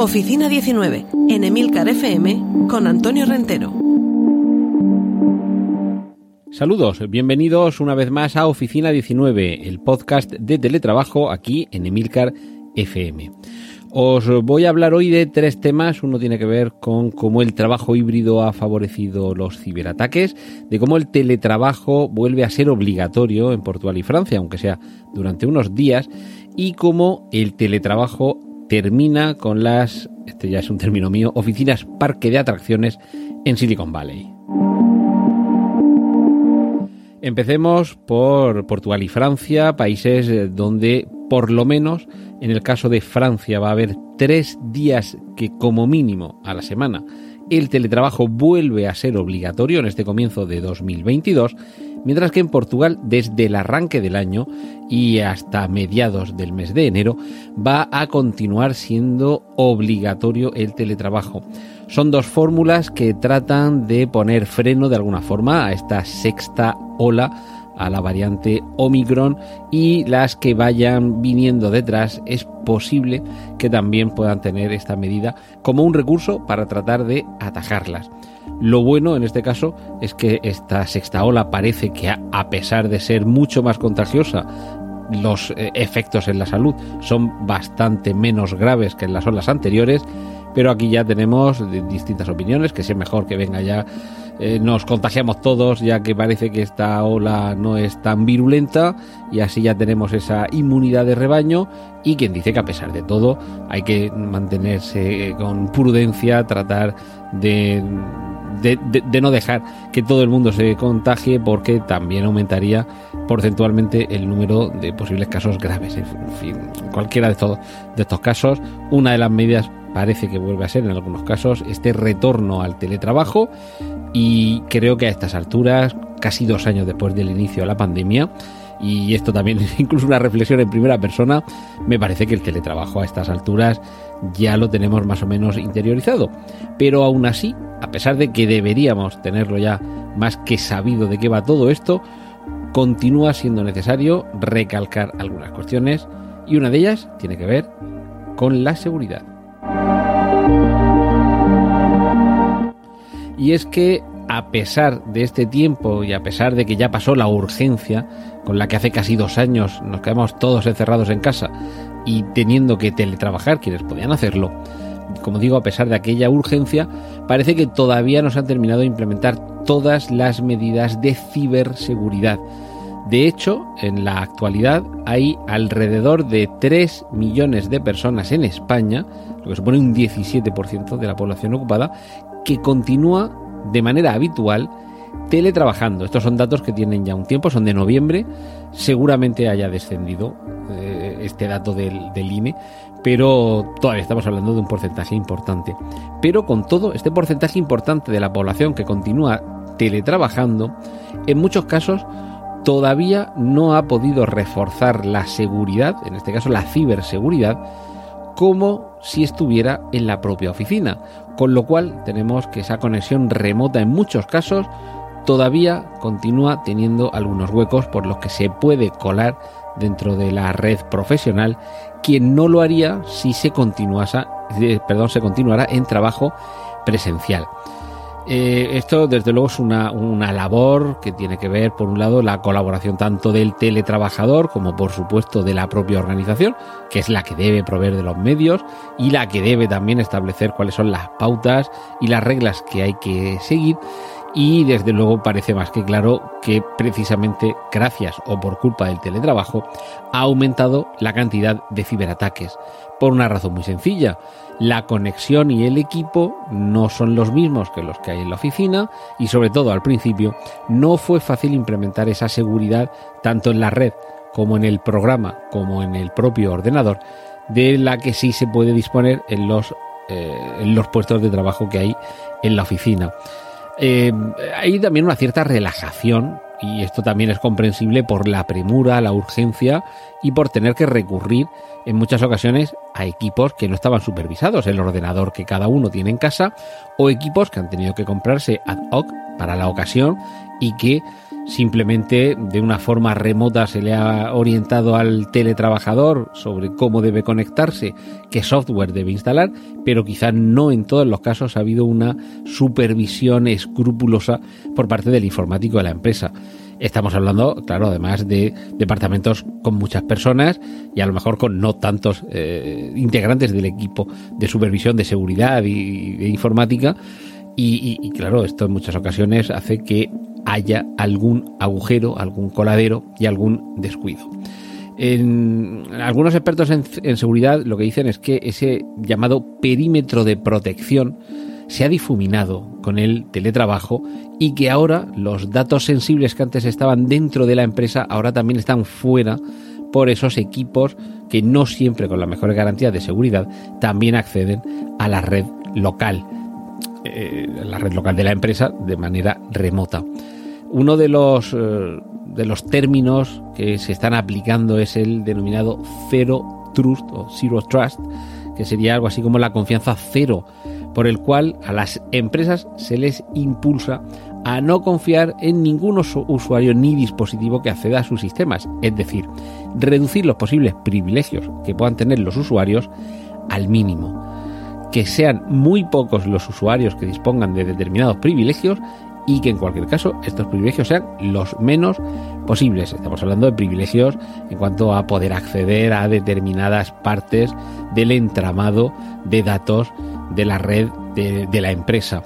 Oficina 19, en Emilcar FM, con Antonio Rentero. Saludos, bienvenidos una vez más a Oficina 19, el podcast de teletrabajo aquí en Emilcar FM. Os voy a hablar hoy de tres temas. Uno tiene que ver con cómo el trabajo híbrido ha favorecido los ciberataques, de cómo el teletrabajo vuelve a ser obligatorio en Portugal y Francia, aunque sea durante unos días, y cómo el teletrabajo termina con las, este ya es un término mío, oficinas parque de atracciones en Silicon Valley. Empecemos por Portugal y Francia, países eh, donde por lo menos en el caso de Francia va a haber tres días que como mínimo a la semana el teletrabajo vuelve a ser obligatorio en este comienzo de 2022 mientras que en Portugal desde el arranque del año y hasta mediados del mes de enero va a continuar siendo obligatorio el teletrabajo. Son dos fórmulas que tratan de poner freno de alguna forma a esta sexta ola a la variante Omicron y las que vayan viniendo detrás es posible que también puedan tener esta medida como un recurso para tratar de atajarlas. Lo bueno en este caso es que esta sexta ola parece que a pesar de ser mucho más contagiosa, los eh, efectos en la salud son bastante menos graves que en las olas anteriores, pero aquí ya tenemos distintas opiniones, que si es mejor que venga ya, eh, nos contagiamos todos, ya que parece que esta ola no es tan virulenta y así ya tenemos esa inmunidad de rebaño y quien dice que a pesar de todo hay que mantenerse con prudencia, tratar de de, no dejar que todo el mundo se contagie porque también aumentaría porcentualmente el número de posibles casos graves. En fin, cualquiera de, de estos casos, una de las medidas parece que vuelve a ser en algunos casos este retorno al teletrabajo y creo que a estas alturas, casi dos años después del inicio de la pandemia, y esto también es incluso una reflexión en primera persona, me parece que el teletrabajo a estas alturas ya lo tenemos más o menos interiorizado. Pero aún así, a pesar de que deberíamos tenerlo ya más que sabido de qué va todo esto, continúa siendo necesario recalcar algunas cuestiones y una de ellas tiene que ver con la seguridad. Y es que a pesar de este tiempo y a pesar de que ya pasó la urgencia con la que hace casi dos años nos quedamos todos encerrados en casa y teniendo que teletrabajar quienes podían hacerlo, como digo, a pesar de aquella urgencia, parece que todavía no se han terminado de implementar todas las medidas de ciberseguridad. De hecho, en la actualidad hay alrededor de 3 millones de personas en España, lo que supone un 17% de la población ocupada, que continúa de manera habitual teletrabajando. Estos son datos que tienen ya un tiempo, son de noviembre, seguramente haya descendido eh, este dato del, del INE, pero todavía estamos hablando de un porcentaje importante. Pero con todo, este porcentaje importante de la población que continúa teletrabajando, en muchos casos todavía no ha podido reforzar la seguridad, en este caso la ciberseguridad, como si estuviera en la propia oficina. Con lo cual tenemos que esa conexión remota en muchos casos todavía continúa teniendo algunos huecos por los que se puede colar dentro de la red profesional, quien no lo haría si se eh, perdón, se continuara en trabajo presencial. Eh, esto, desde luego, es una, una, labor que tiene que ver, por un lado, la colaboración tanto del teletrabajador como, por supuesto, de la propia organización, que es la que debe proveer de los medios y la que debe también establecer cuáles son las pautas y las reglas que hay que seguir. Y desde luego parece más que claro que precisamente gracias o por culpa del teletrabajo ha aumentado la cantidad de ciberataques. Por una razón muy sencilla la conexión y el equipo no son los mismos que los que hay en la oficina y sobre todo al principio no fue fácil implementar esa seguridad tanto en la red como en el programa como en el propio ordenador de la que sí se puede disponer en los, eh, en los puestos de trabajo que hay en la oficina. Eh, hay también una cierta relajación y esto también es comprensible por la premura, la urgencia y por tener que recurrir en muchas ocasiones a equipos que no estaban supervisados, el ordenador que cada uno tiene en casa o equipos que han tenido que comprarse ad hoc para la ocasión y que simplemente de una forma remota se le ha orientado al teletrabajador sobre cómo debe conectarse, qué software debe instalar, pero quizá no en todos los casos ha habido una supervisión escrupulosa por parte del informático de la empresa. Estamos hablando, claro, además de departamentos con muchas personas y a lo mejor con no tantos eh, integrantes del equipo de supervisión de seguridad y de informática. y, claro, esto en muchas ocasiones hace que haya algún agujero, algún coladero y algún descuido. En, algunos expertos en, seguridad lo que dicen es que ese llamado perímetro de protección se ha difuminado con el teletrabajo y que ahora los datos sensibles que antes estaban dentro de la empresa ahora también están fuera por esos equipos que no siempre con las mejores garantías de seguridad también acceden a la red local, eh, la red local de la empresa de manera remota. Uno de los, eh, de los términos que se están aplicando es el denominado Zero Trust o Zero Trust, que sería algo así como la confianza cero, por el cual a las empresas se les impulsa a no confiar en ningún usuario ni dispositivo que acceda a sus sistemas, es decir, reducir los posibles privilegios que puedan tener los usuarios al mínimo. Que sean muy pocos los usuarios que dispongan de determinados privilegios y que en cualquier caso estos privilegios sean los menos posibles. Estamos hablando de privilegios en cuanto a poder acceder a determinadas partes del entramado de datos de la red de, la empresa.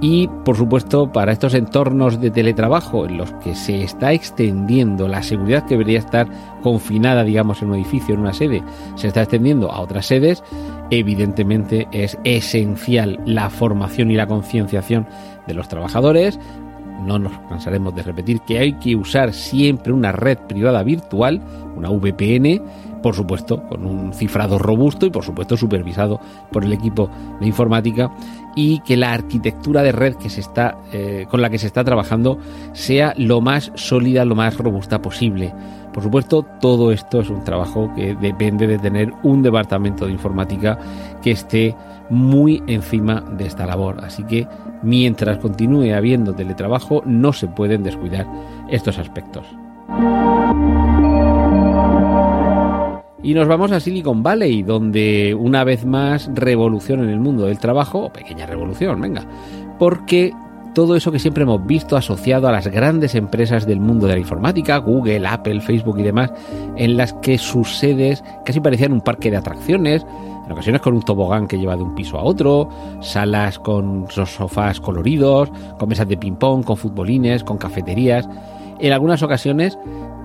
Y por supuesto, para estos entornos de teletrabajo en los que se está extendiendo la seguridad que debería estar confinada, digamos, en un edificio, en una sede, se está extendiendo a otras sedes, evidentemente es esencial la formación y la concienciación de los trabajadores. No nos cansaremos de repetir que hay que usar siempre una red privada virtual, una VPN, por supuesto, con un cifrado robusto y por supuesto supervisado por el equipo de informática y que la arquitectura de red que se está, eh, con la que se está trabajando sea lo más sólida, lo más robusta posible. Por supuesto, todo esto es un trabajo que depende de tener un departamento de informática que esté muy encima de esta labor. Así que mientras continúe habiendo teletrabajo, no se pueden descuidar estos aspectos. Y nos vamos a Silicon Valley, donde una vez más revolución en el mundo del trabajo, o pequeña revolución, venga, porque todo eso que siempre hemos visto asociado a las grandes empresas del mundo de la informática, Google, Apple, Facebook y demás, en las que sus sedes casi parecían un parque de atracciones, en ocasiones con un tobogán que lleva de un piso a otro, salas con sofás coloridos, con mesas de ping-pong, con futbolines, con cafeterías. En algunas ocasiones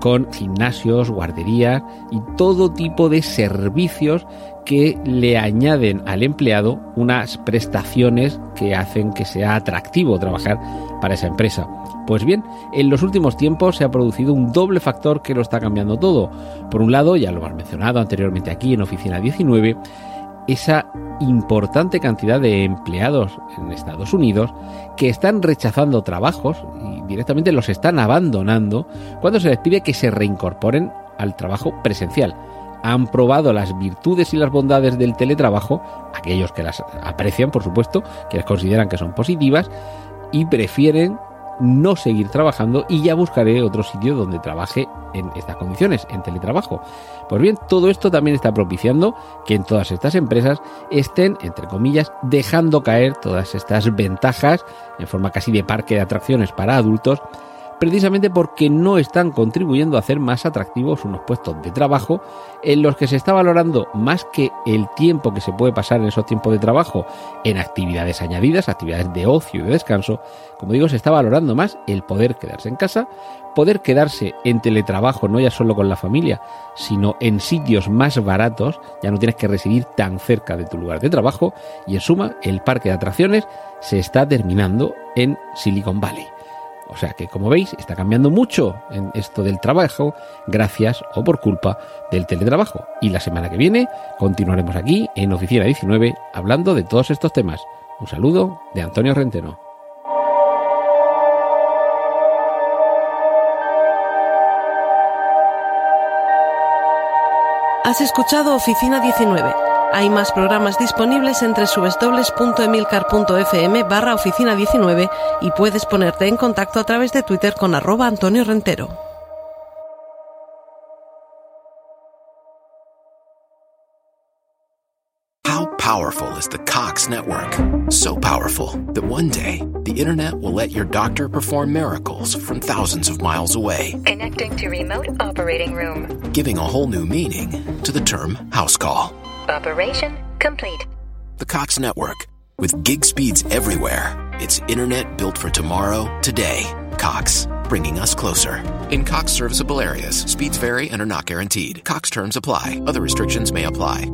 con gimnasios, guarderías y todo tipo de servicios que le añaden al empleado unas prestaciones que hacen que sea atractivo trabajar para esa empresa. Pues bien, en los últimos tiempos se ha producido un doble factor que lo está cambiando todo. Por un lado, ya lo hemos mencionado anteriormente aquí en Oficina 19, esa importante cantidad de empleados en Estados Unidos que están rechazando trabajos y directamente los están abandonando cuando se les pide que se reincorporen al trabajo presencial. Han probado las virtudes y las bondades del teletrabajo, aquellos que las aprecian, por supuesto, que les consideran que son positivas, y prefieren no seguir trabajando y ya buscaré otro sitio donde trabaje en estas condiciones, en teletrabajo. Pues bien, todo esto también está propiciando que en todas estas empresas estén, entre comillas, dejando caer todas estas ventajas en forma casi de parque de atracciones para adultos precisamente porque no están contribuyendo a hacer más atractivos unos puestos de trabajo en los que se está valorando más que el tiempo que se puede pasar en esos tiempos de trabajo en actividades añadidas, actividades de ocio y de descanso, como digo, se está valorando más el poder quedarse en casa, poder quedarse en teletrabajo no ya solo con la familia, sino en sitios más baratos, ya no tienes que residir tan cerca de tu lugar de trabajo. Y en suma el parque de atracciones se está terminando en Silicon Valley. O sea que, como veis, está cambiando mucho en esto del trabajo gracias o por culpa del teletrabajo. Y la semana que viene continuaremos aquí en Oficina 19 hablando de todos estos temas. Un saludo de Antonio Renteno. Has escuchado Oficina 19. Hay más programas disponibles entre www.emilcar.fm barra oficina 19 y puedes ponerte en contacto a través de Twitter con arroba Antonio Rentero. How powerful is the Cox network? So powerful that one day the internet will let your doctor perform miracles from thousands of miles away, Connecting to remote operating room. giving a whole new meaning to the term house call. Operation complete. The Cox network, with gig speeds everywhere, it's internet built for tomorrow, today. Cox, bringing us closer. In Cox serviceable areas, speeds vary and are not guaranteed. Cox terms apply, other restrictions may apply.